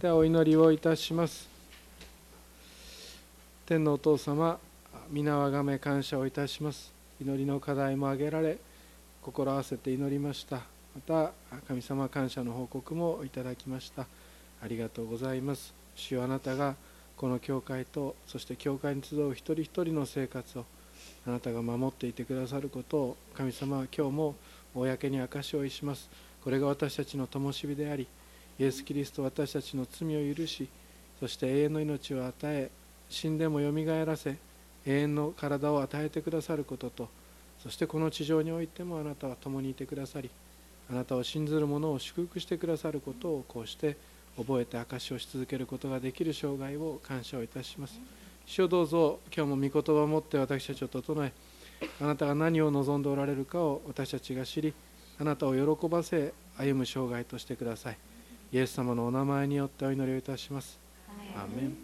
ではお祈りをいたします。天のお父様皆をあがめ感謝をいたします。祈りの課題も挙げられ心合わせて祈りました。また神様感謝の報告もいただきました。ありがとうございます。主よあなたがこの教会とそして教会に集う一人一人の生活をあなたが守っていてくださることを神様は今日も公に証しをします。これが私たちの灯火でありイエス・キリスト私たちの罪を許しそして永遠の命を与え死んでもよみがえらせ永遠の体を与えてくださることとそしてこの地上においてもあなたは共にいてくださりあなたを信ずる者を祝福してくださることをこうして覚えて証しをし続けることができる生涯を感謝をいたします。主をどうぞ今日も御言葉を持って私たちを整えあなたが何を望んでおられるかを私たちが知りあなたを喜ばせ歩む生涯としてください。イエス様のお名前によってお祈りをいたします。アーメン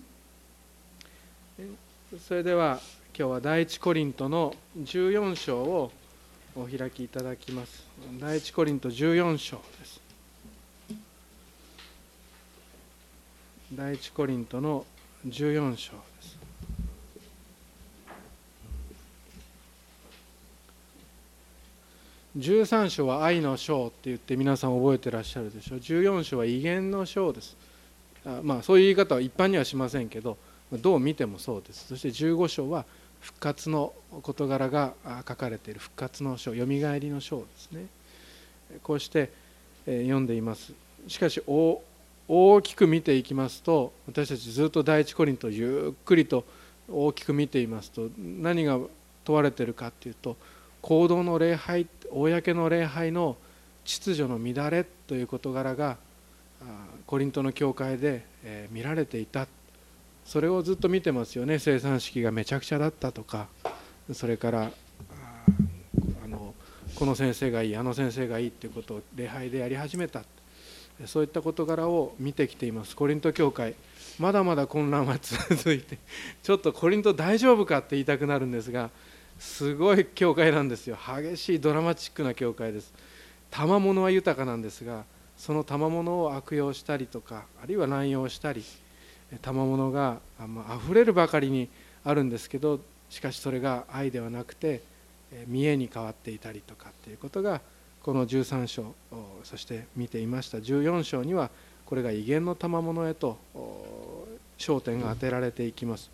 それでは今日は第一コリントの14章をお開きいただきます。第一コリント14章です。第一コリントの14章です。13章は愛の章って言って皆さん覚えてらっしゃるでしょ？う14章は威厳の章です。あまあそういう言い方は一般にはしませんけどどう見てもそうです。そして15章は復活の事柄が書かれている。復活の章よみがえりの章ですね。こうして読んでいます。しかし大きく見ていきますと私たちずっと第一コリントゆっくりと大きく見ていますと何が問われているかっていうと行動の礼拝公の礼拝の秩序の乱れという事柄がコリントの教会で見られていた。それをずっと見てますよね。生産式がめちゃくちゃだったとか。それからあのこの先生がいいあの先生がいいっていうことを礼拝でやり始めた。そういった事柄を見てきています。コリント教会。まだまだ混乱は続いて。ちょっとコリント大丈夫かって言いたくなるんですがすごい教会なんですよ。激しいドラマチックな教会です。賜物は豊かなんですがその賜物を悪用したりとかあるいは乱用したり賜物があふれるばかりにあるんですけどしかしそれが愛ではなくて見栄に変わっていたりとかっていうことがこの13章そして見ていました。14章にはこれが威厳の賜物へと焦点が当てられていきます。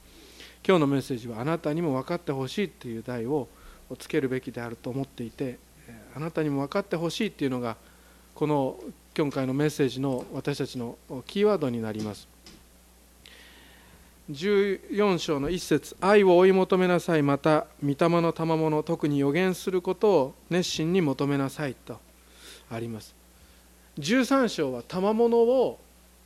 今日のメッセージはあなたにも分かってほしいという題をつけるべきであると思っていてあなたにも分かってほしいっていうのがこの今回のメッセージの私たちのキーワードになります。14章の一節愛を追い求めなさいまた御霊の賜物特に予言することを熱心に求めなさいとあります。13章は賜物を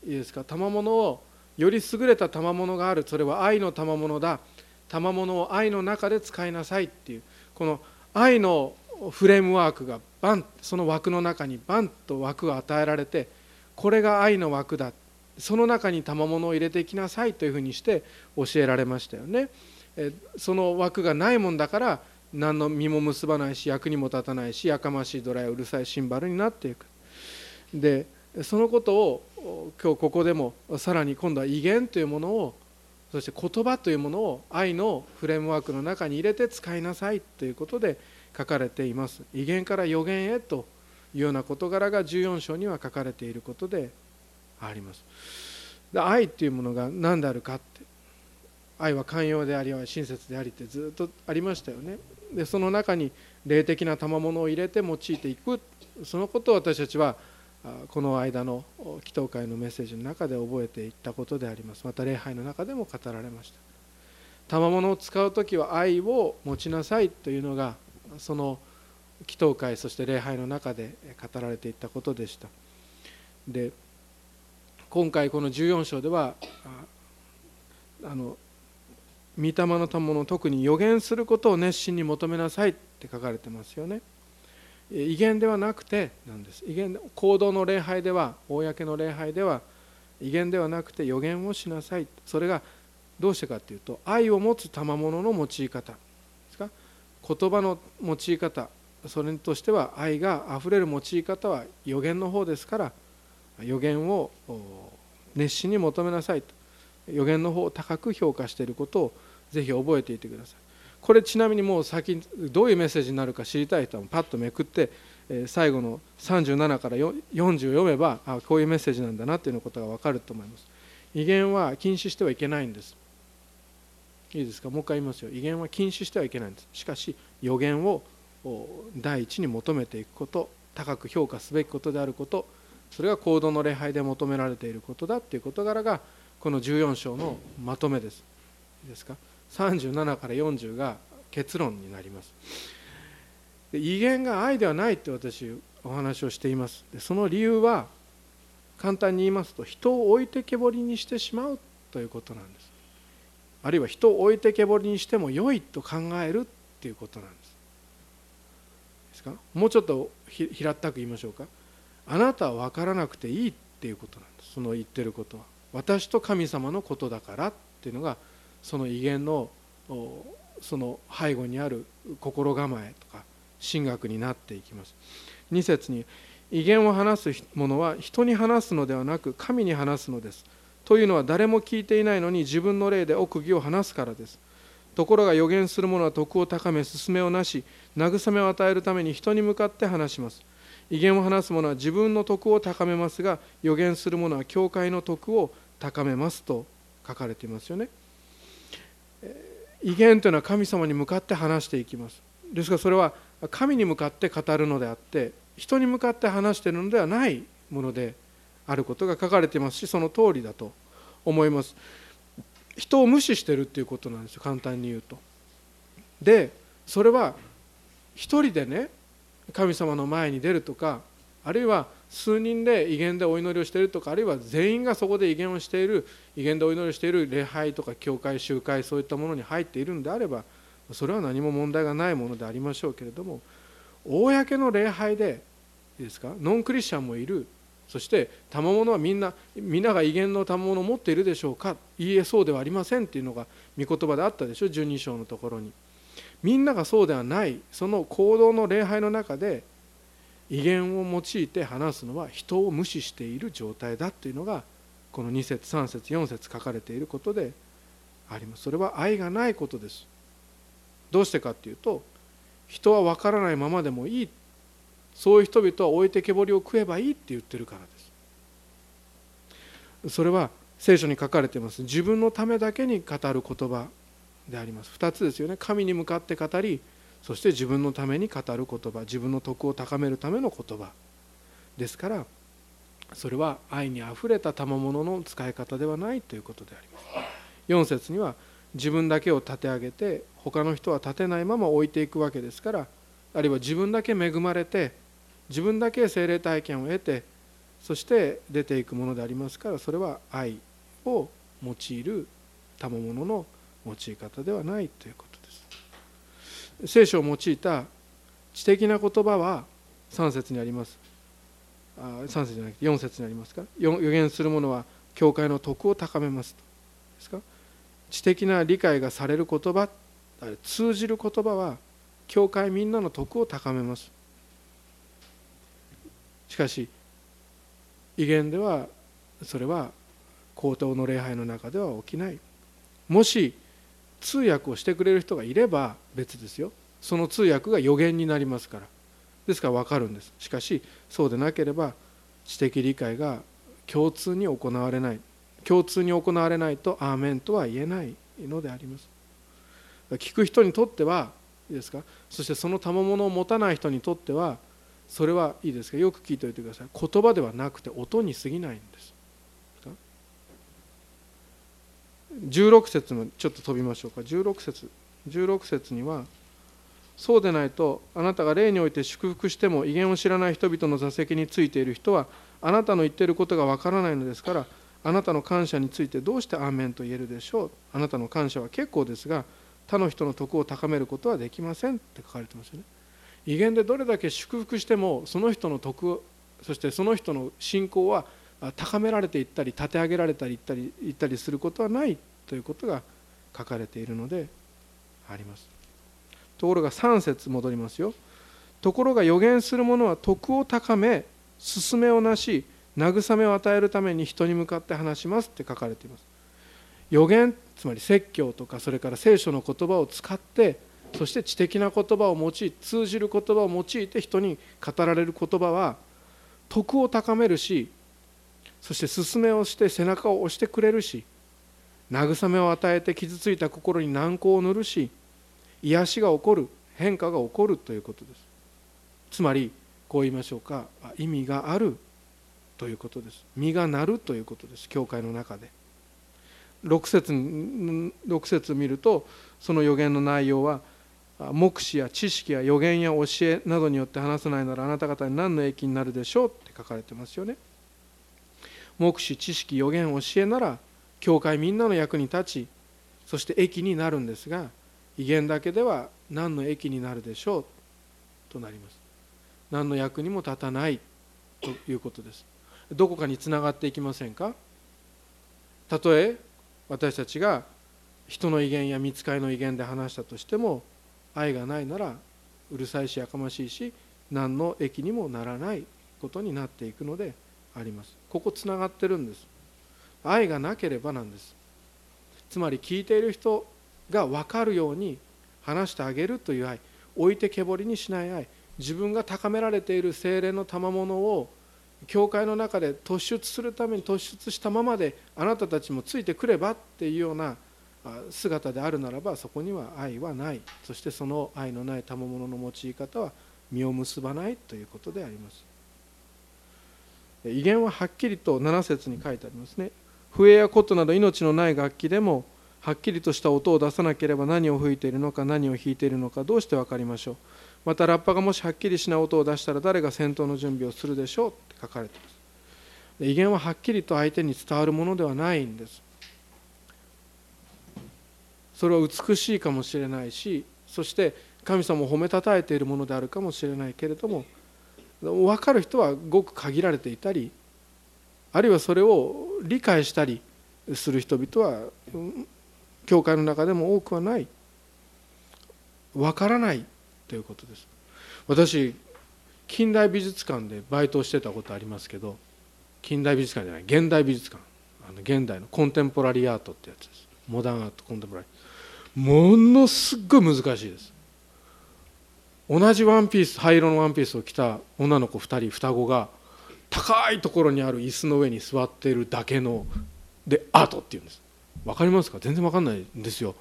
いいですか？賜物をより優れた賜物があるそれは愛の賜物だ賜物を愛の中で使いなさいっていうこの愛のフレームワークがバンその枠の中にバンと枠が与えられてこれが愛の枠だその中に賜物を入れていきなさいというふうにして教えられましたよね。その枠がないもんだから何の実も結ばないし役にも立たないしやかましいドラやうるさいシンバルになっていく。でそのことを今日ここでもさらに今度は威厳というものをそして言葉というものを愛のフレームワークの中に入れて使いなさいということで書かれています。威厳から予言へというような事柄が14章には書かれていることであります。で愛というものが何であるかって愛は寛容であり親切でありってずっとありましたよね。でその中に霊的な賜物を入れて用いていく。そのことを私たちはこの間の祈祷会のメッセージの中で覚えていったことであります。また礼拝の中でも語られました。賜物を使う時は愛を持ちなさいというのがその祈祷会そして礼拝の中で語られていったことでした。で今回この14章ではあの御霊の賜物特に予言することを熱心に求めなさいって書かれてますよね。威厳ではなくてなんです。威厳行動の礼拝では公の礼拝では威厳ではなくて予言をしなさい。それがどうしてかというと愛を持つ賜物の用い方。ですか？言葉の用い方。それとしては愛があふれる用い方は予言の方ですから予言を熱心に求めなさいと。予言の方を高く評価していることをぜひ覚えていてください。これちなみにもう先どういうメッセージになるか知りたい人はパッとめくって最後の37から40読めばあこういうメッセージなんだなっていうことが分かると思います。威厳は禁止してはいけないんです。いいですか？もう一回言いますよ。威厳は禁止してはいけないんです。しかし予言を第一に求めていくこと高く評価すべきことであることそれが行動の礼拝で求められていることだっていう事柄がこの14章のまとめです。いいですか？37から40が結論になります。威厳が愛ではないって私お話をしています。でその理由は簡単に言いますと人を置いてけぼりにしてしまうということなんです。あるいは人を置いてけぼりにしても良いと考えるっていうことなんです。ですか？もうちょっと平ったく言いましょうか。あなたは分からなくていいっていうことなんです。その言ってることは。私と神様のことだからっていうのがその威厳のその背後にある心構えとか神学になっていきます。2節に威厳を話す者は人に話すのではなく神に話すのです。というのは誰も聞いていないのに自分の霊で奥義を話すからです。ところが予言する者は徳を高め勧めをなし慰めを与えるために人に向かって話します。威厳を話す者は自分の徳を高めますが予言する者は教会の徳を高めますと書かれていますよね。威厳というのは神様に向かって話していきます。ですからそれは神に向かって語るのであって人に向かって話しているのではないものであることが書かれていますしその通りだと思います。人を無視してるっていうことなんですよ簡単に言うと。でそれは一人でね神様の前に出るとかあるいは数人で威厳でお祈りをしているとかあるいは全員がそこで威厳をしている威厳でお祈りをしている礼拝とか教会集会そういったものに入っているんであればそれは何も問題がないものでありましょうけれども公の礼拝でいいですか？ノンクリスチャンもいる。そして賜物はみんな皆が威厳の賜物を持っているでしょうか？いいえそうではありませんっていうのが御言葉であったでしょ？12章のところに。みんながそうではない。その行動の礼拝の中で威厳を用いて話すのは人を無視している状態だというのがこの2節3節4節書かれていることであります。それは愛がないことです。どうしてかっていうと人は分からないままでもいい。そういう人々は置いてけぼりを食えばいいって言ってるからです。それは聖書に書かれています。自分のためだけに語る言葉であります。2つですよね。神に向かって語りそして自分のために語る言葉自分の徳を高めるための言葉。ですからそれは愛にあふれた賜物の使い方ではないということであります。4節には自分だけを立て上げて他の人は立てないまま置いていくわけですからあるいは自分だけ恵まれて自分だけ精霊体験を得てそして出ていくものでありますからそれは愛を用いる賜物の用い方ではないということ。聖書を用いた知的な言葉は3節にあります。あ3節じゃなくて4節にありますか？予言する者は教会の徳を高めますですか？知的な理解がされる言葉通じる言葉は教会みんなの徳を高めます。しかし威厳ではそれは高等の礼拝の中では起きない。もし通訳をしてくれる人がいれば別ですよ。その通訳が予言になりますから。ですから分かるんです。しかしそうでなければ知的理解が共通に行われない。共通に行われないとアーメンとは言えないのであります。聞く人にとってはいいですか？そしてその賜物を持たない人にとってはそれはいいですか？よく聞いておいてください。言葉ではなくて音に過ぎないんです。16節もちょっと飛びましょうか。16節。16節にはそうでないとあなたが霊において祝福しても威厳を知らない人々の座席についている人はあなたの言っていることがわからないのですからあなたの感謝についてどうしてアーメンと言えるでしょう。あなたの感謝は結構ですが他の人の徳を高めることはできませんって書かれてますよね。威厳でどれだけ祝福してもその人の徳そしてその人の信仰は高められていったり立て上げられたりいったりいったりすることはないということが書かれているのであります。ところが3節戻りますよ。ところが予言する者は徳を高め勧めをなし慰めを与えるために人に向かって話しますって書かれています。予言つまり説教とかそれから聖書の言葉を使ってそして知的な言葉を用い通じる言葉を用いて人に語られる言葉は徳を高めるしそして勧めをして背中を押してくれるし慰めを与えて傷ついた心に軟膏を塗るし癒しが起こる変化が起こるということです。つまりこう言いましょうか。意味があるということです。実がなるということです。教会の中で。6節 ,6 節見るとその予言の内容は目視や知識や予言や教えなどによって話さないならあなた方に何の益になるでしょうって書かれてますよね。目視知識予言教えなら教会みんなの役に立ちそして益になるんですが威厳だけでは何の益になるでしょう？となります。何の役にも立たないということです。どこかにつながっていきませんか？たとえ私たちが人の威厳や見つかりの威厳で話したとしても愛がないならうるさいしやかましいし何の益にもならないことになっていくのであります。ここつながってるんです。愛がなければなんです。つまり聞いている人が分かるように話してあげるという愛。置いてけぼりにしない愛。自分が高められている精霊の賜物を教会の中で突出するために突出したままであなたたちもついてくればっていうような姿であるならばそこには愛はない。そしてその愛のない賜物の用い方は実を結ばないということであります。威厳ははっきりと7節に書いてありますね。笛や琴など命のない楽器でもはっきりとした音を出さなければ何を吹いているのか何を弾いているのかどうして分かりましょう。またラッパがもしはっきりしない音を出したら誰が戦闘の準備をするでしょうって書かれています。威厳ははっきりと相手に伝わるものではないんです。それは美しいかもしれないしそして神様を褒めたたえているものであるかもしれないけれども分かる人はごく限られていたりあるいはそれを理解したりする人々は教会の中でも多くはない。分からないということです。私近代美術館でバイトをしてたことありますけど近代美術館じゃない現代美術館。あの現代のコンテンポラリーアートってやつです。モダンアートコンテンポラリー。ものすっごい難しいです。同じワンピース灰色のワンピースを着た女の子2人双子が高いところにある椅子の上に座っているだけのでアートっていうんです。分かりますか？全然分かんないんですよ。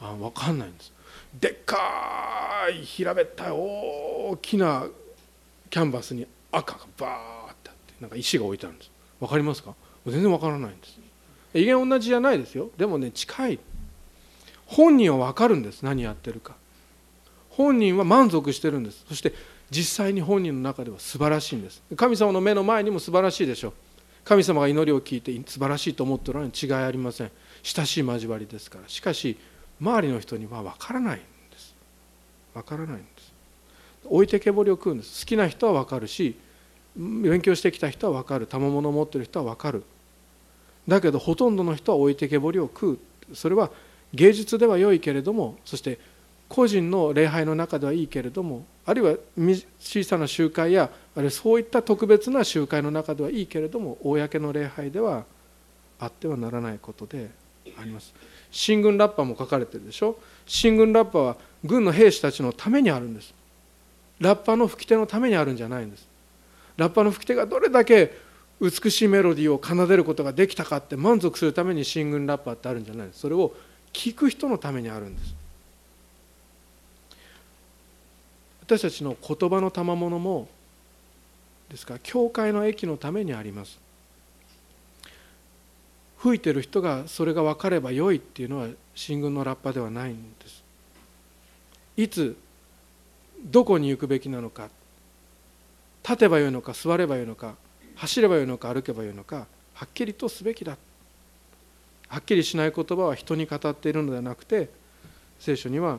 あ分かんないんです。でっかい平べったい大きなキャンバスに赤がバーってあってなんか石が置いてあるんです。分かりますか？全然分からないんです。威厳同じじゃないですよ。でもね近い。本人は分かるんです。何やってるか。本人は満足してるんです。そして実際に本人の中では素晴らしいんです。神様の目の前にも素晴らしいでしょう。神様が祈りを聞いて素晴らしいと思っておられるに違いありません。親しい交わりですから。しかし周りの人には分からないんです。分からないんです。置いてけぼりを食うんです。好きな人は分かるし勉強してきた人は分かる。賜物を持ってる人は分かる。だけどほとんどの人は置いてけぼりを食う。それは芸術では良いけれどもそして個人の礼拝の中ではいいけれどもあるいは小さな集会やあるいはそういった特別な集会の中ではいいけれども公の礼拝ではあってはならないことであります。進軍ラッパも書かれてるでしょ？進軍ラッパは軍の兵士たちのためにあるんです。ラッパの吹き手のためにあるんじゃないんです。ラッパの吹き手がどれだけ美しいメロディーを奏でることができたかって満足するために進軍ラッパーってあるんじゃないんです。それを聞く人のためにあるんです。私たちの言葉の賜物もですから教会の駅のためにあります。吹いてる人がそれが分かればよいっていうのは新軍のラッパではないんです。いつどこに行くべきなのか立てばよいのか座ればよいのか走ればよいのか歩けばよいのかはっきりとすべきだ。はっきりしない言葉は人に語っているのではなくて聖書には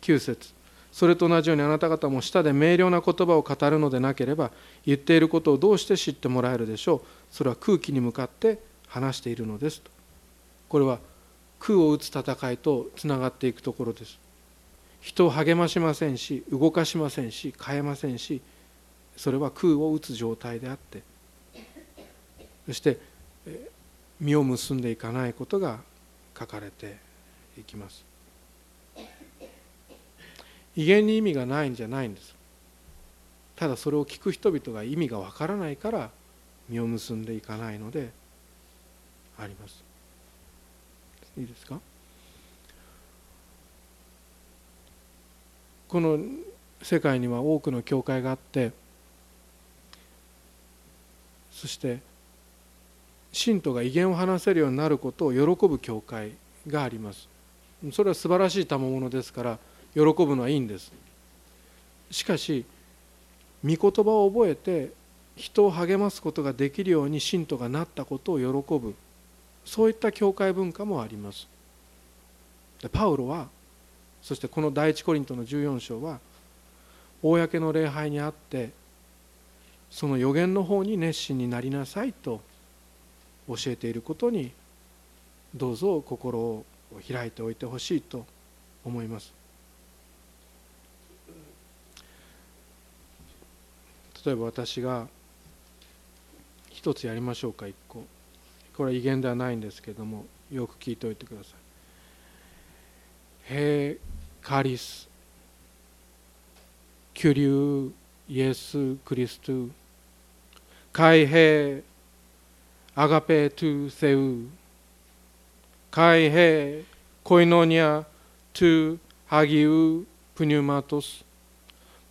9節それと同じようにあなた方も舌で明瞭な言葉を語るのでなければ言っていることをどうして知ってもらえるでしょう。それは空気に向かって話しているのですと。これは空を打つ戦いとつながっていくところです。人を励ましませんし動かしませんし変えませんしそれは空を打つ状態であって。そして実を結んでいかないことが書かれていきます。威厳に意味がないんじゃないんです。ただそれを聞く人々が意味がわからないから実を結んでいかないのであります。いいですか？この世界には多くの教会があってそして信徒が威厳を話せるようになることを喜ぶ教会があります。それは素晴らしい賜物ですから喜ぶのはいいんです。しかし御言葉を覚えて人を励ますことができるように信徒がなったことを喜ぶ。そういった教会文化もあります。でパウロはそしてこの第一コリントの14章は公の礼拝にあってその予言の方に熱心になりなさいと教えていることにどうぞ心を開いておいてほしいと思います。例えば私が一つやりましょうか一個。これは威厳ではないんですけどもよく聞いておいてください。ヘカリスキュリュイエス・クリスト。ゥ海兵アガペトゥセウ海兵コイノニアトゥハギウプニュマトス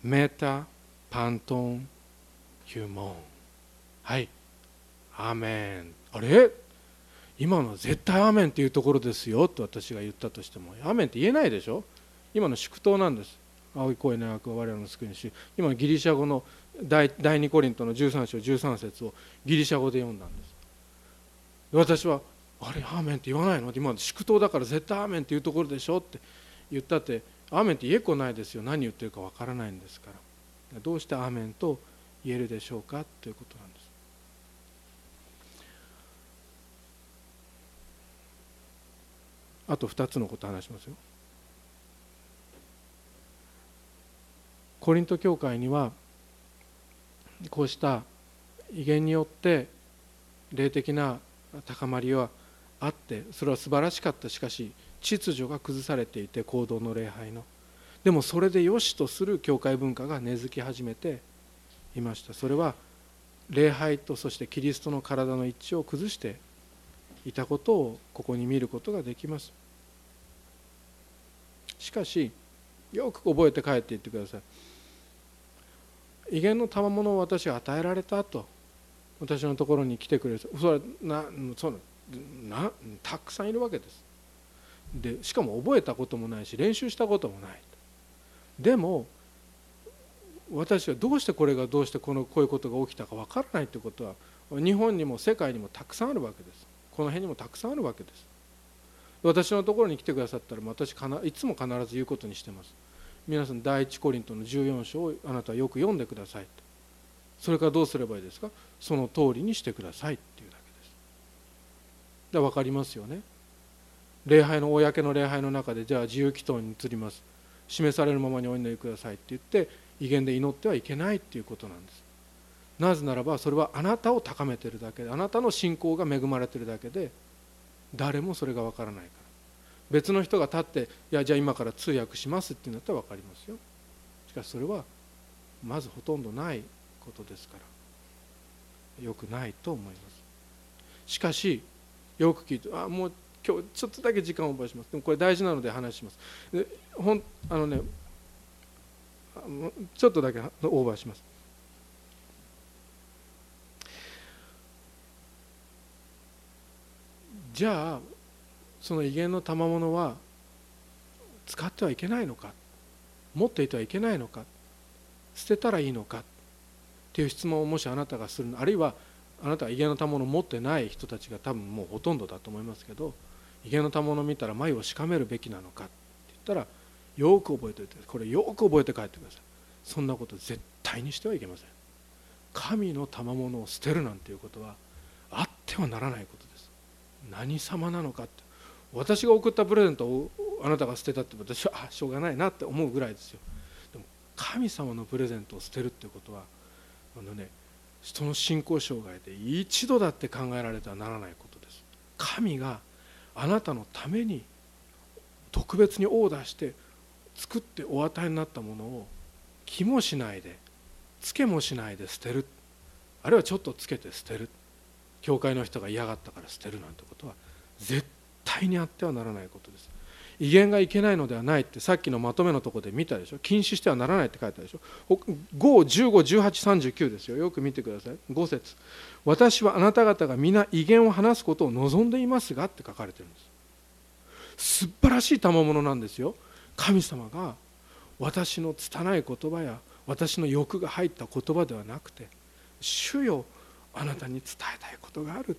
メタパントンヒューモンはい。アーメン。あれ？今の絶対アーメンっていうところですよ。と私が言ったとしても。アーメンって言えないでしょ？今の祝祷なんです。青い声の役は我々の救い主。今のギリシャ語の第第2コリントの13章13節をギリシャ語で読んだんです。私はあれ？アーメンって言わないの？今の祝祷だから絶対アーメンっていうところでしょ？って言ったってアーメンって言えっこないですよ。何言ってるかわからないんですから。どうしてアーメンと言えるでしょうか？ということなんです。あと2つのこと話しますよ。コリント教会にはこうした威厳によって霊的な高まりはあってそれは素晴らしかった。しかし秩序が崩されていて行動の礼拝の。でもそれでよしとする教会文化が根付き始めていました。それは礼拝とそしてキリストの体の一致を崩していたことをここに見ることができます。しかしよく覚えて帰っていってください。威厳の賜物を私が与えられたと私のところに来てくれる。それなそなたくさんいるわけです。でしかも覚えたこともないし練習したこともない。でも私はどうしてこれがどうしてこのこういうことが起きたかわからないということは日本にも世界にもたくさんあるわけです。この辺にもたくさんあるわけです。私のところに来てくださったら私いつも必ず言うことにしてます。皆さん第一コリントの14章をあなたはよく読んでくださいとそれからどうすればいいですか？その通りにしてくださいっていうだけです。で分かりますよね。礼拝の公の礼拝の中でじゃあ自由祈祷に移ります。示されるままにお祈りくださいって言って威厳で祈ってはいけないっていうことなんです。なぜならばそれはあなたを高めてるだけであなたの信仰が恵まれてるだけで誰もそれが分からないから。別の人が立って「いやじゃあ今から通訳します」って言うんだったら分かりますよ。しかしそれはまずほとんどないことですから。よくないと思います。しかしよく聞いてあもう今日ちょっとだけ時間をオーバーします。でもこれ大事なので話します。でほんあのねちょっとだけオーバーします。じゃあその威厳の賜物は使ってはいけないのか？持っていてはいけないのか？捨てたらいいのか？っていう質問をもしあなたがするあるいはあなたは威厳の賜物を持ってない人たちが多分もうほとんどだと思いますけど威厳の賜物を見たら眉をしかめるべきなのか？って言ったらよく覚えておいてこれよく覚えて帰ってください。そんなこと絶対にしてはいけません。神の賜物を捨てるなんていうことはあってはならないことです。何様なのかって。私が送ったプレゼントをあなたが捨てたって私はあしょうがないなって思うぐらいですよ。でも神様のプレゼントを捨てるっていうことはあのね人の信仰障害で一度だって考えられてはならないことです。神があなたのために特別にオーダーして作ってお与えになったものを気もしないでつけもしないで捨てる。あるいはちょっとつけて捨てる。教会の人が嫌がったから捨てるなんてことは絶対にあってはならないことです。威厳がいけないのではないってさっきのまとめのとこで見たでしょ。禁止してはならないって書いてあるでしょ。5151839ですよ。よく見てください。5節。私はあなた方が皆威厳を話すことを望んでいますがって書かれてるんです。素晴らしい賜物なんですよ。神様が私の拙い言葉や私の欲が入った言葉ではなくて主よあなたに伝えたいことがある。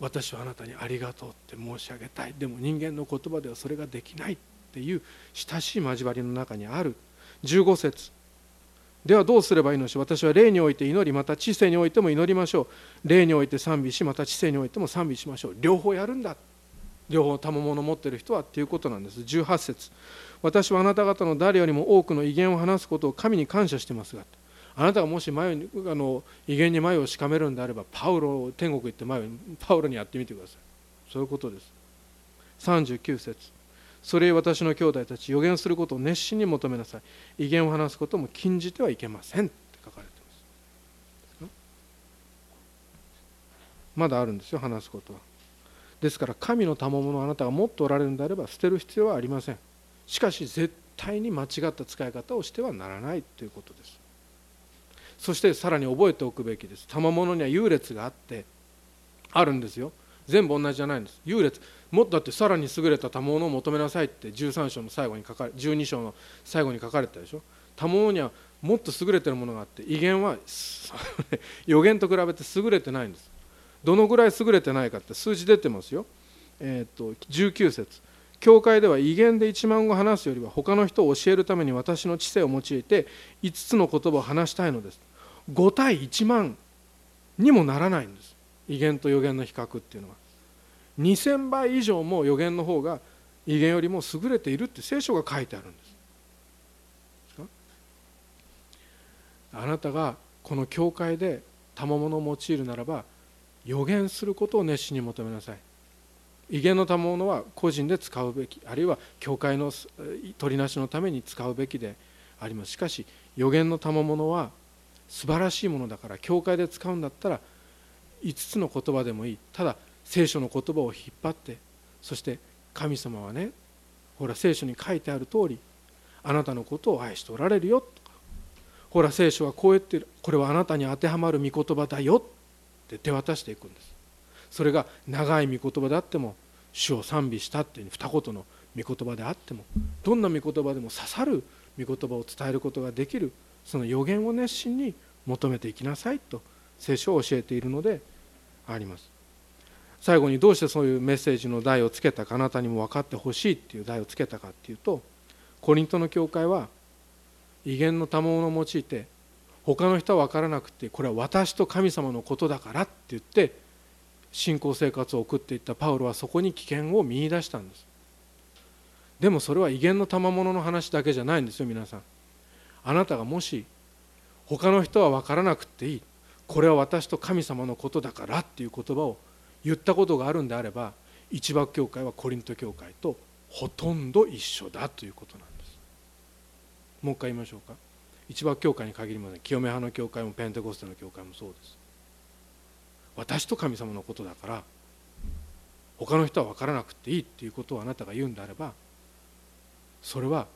私はあなたにありがとうって申し上げたい。でも人間の言葉ではそれができないっていう親しい交わりの中にある。15節。ではどうすればいいのし私は霊において祈りまた知性においても祈りましょう。霊において賛美しまた知性においても賛美しましょう。両方やるんだ。両方賜物を持ってる人はっていうことなんです。18節。私はあなた方の誰よりも多くの威厳を話すことを神に感謝してますがあなたがもし前にあの威厳に前をしかめるんであればパウロ天国行って前パウロにやってみてください。そういうことです。39節。それ私の兄弟たち予言することを熱心に求めなさい。威厳を話すことも禁じてはいけません。って書かれてます。まだあるんですよ話すことは。ですから神の賜物をあなたが持っておられるんであれば捨てる必要はありません。しかし絶対に間違った使い方をしてはならないということです。そしてさらに覚えておくべきです。賜物には優劣があってあるんですよ。全部同じじゃないんです。優劣もっとだってさらに優れた賜物を求めなさいって13章の最後に書かれ12章の最後に書かれたでしょ。賜物にはもっと優れてるものがあって威厳は 予言と比べて優れてないんです。どのぐらい優れてないかって数字出てますよ、えーと、と19節。教会では威厳で1万語話すよりは他の人を教えるために私の知性を用いて5つの言葉を話したいのです。5対1万にもならないんです。威厳と予言の比較っていうのは。2000倍以上も予言の方が威厳よりも優れているって聖書が書いてあるんです。あなたがこの教会で賜物を用いるならば予言することを熱心に求めなさい。威厳の賜物は個人で使うべきあるいは教会の取りなしのために使うべきであります。しかし予言の賜物は素晴らしいものだから教会で使うんだったら5つの言葉でもいい。ただ聖書の言葉を引っ張ってそして神様はねほら聖書に書いてある通りあなたのことを愛しておられるよとかほら聖書はこう言ってる。これはあなたに当てはまる御言葉だよって手渡していくんです。それが長い御言葉であっても主を賛美したっていう二言の御言葉であってもどんな御言葉でも刺さる御言葉を伝えることができるその予言を熱心に求めていきなさいと聖書を教えているのであります。最後にどうしてそういうメッセージの題をつけたかあなたにも分かってほしいっていう題をつけたかっていうとコリントの教会は威厳の賜物を用いて他の人は分からなくてこれは私と神様のことだからって言って信仰生活を送っていったパウロはそこに危険を見いだしたんです。でもそれは威厳の賜物の話だけじゃないんですよ皆さん。あなたがもし他の人は分からなくていい。これは私と神様のことだからっていう言葉を言ったことがあるんであれば一幕教会はコリント教会とほとんど一緒だということなんです。もう一回言いましょうか。一幕教会に限りません。清め派の教会もペンテコステの教会もそうです。私と神様のことだから他の人は分からなくていいっていうことをあなたが言うんであればそれは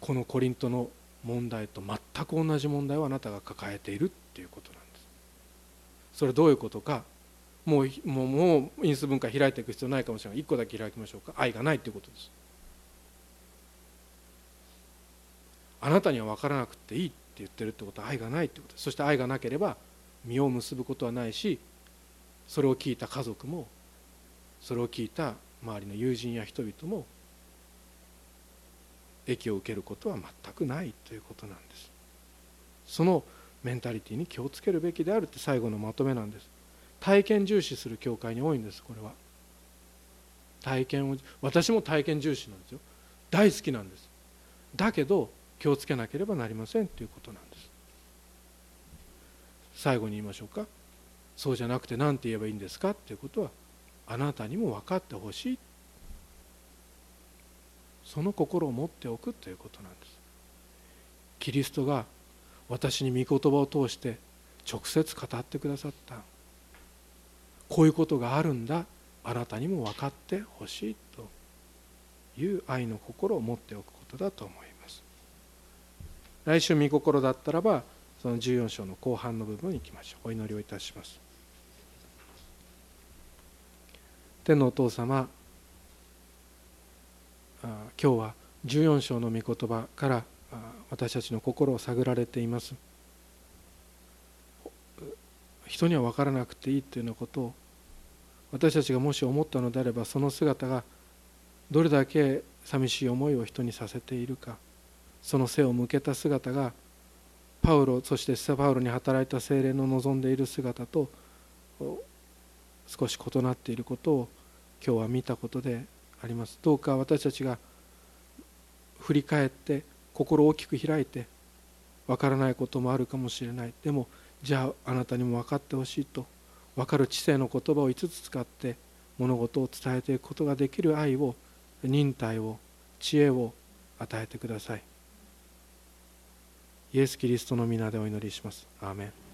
このコリントの問題と全く同じ問題をあなたが抱えているっていうことなんです。それどういうことかもうもうもう因数分解開いていく必要ないかもしれない。1個だけ開きましょうか。愛がないということです。あなたには分からなくていいって言ってるってことは愛がないってことです。そして愛がなければ実を結ぶことはないしそれを聞いた家族もそれを聞いた周りの友人や人々も益を受けることは全くないということなんです。そのメンタリティに気をつけるべきであるって最後のまとめなんです。体験重視する教会に多いんですこれは。体験を私も体験重視なんですよ。大好きなんです。だけど気をつけなければなりませんということなんです。最後に言いましょうか。そうじゃなくて何て言えばいいんですかっていうことはあなたにも分かってほしい。その心を持っておくということなんです。キリストが私に御言葉を通して直接語ってくださった。こういうことがあるんだ。あなたにも分かってほしいと。いう愛の心を持っておくことだと思います。来週御心だったらばその14章の後半の部分に行きましょう。お祈りをいたします。天のお父様今日は14章の御言葉から私たちの心を探られています。人には分からなくていいというようなことを私たちがもし思ったのであればその姿がどれだけ寂しい思いを人にさせているかその背を向けた姿がパウロそしてスタパウロに働いた精霊の望んでいる姿と少し異なっていることを今日は見たことであります。どうか私たちが振り返って心を大きく開いてわからないこともあるかもしれない。でもじゃああなたにも分かってほしいと分かる知性の言葉を5つ使って物事を伝えていくことができる愛を忍耐を知恵を与えてください。イエス・キリストの皆でお祈りします。アーメン。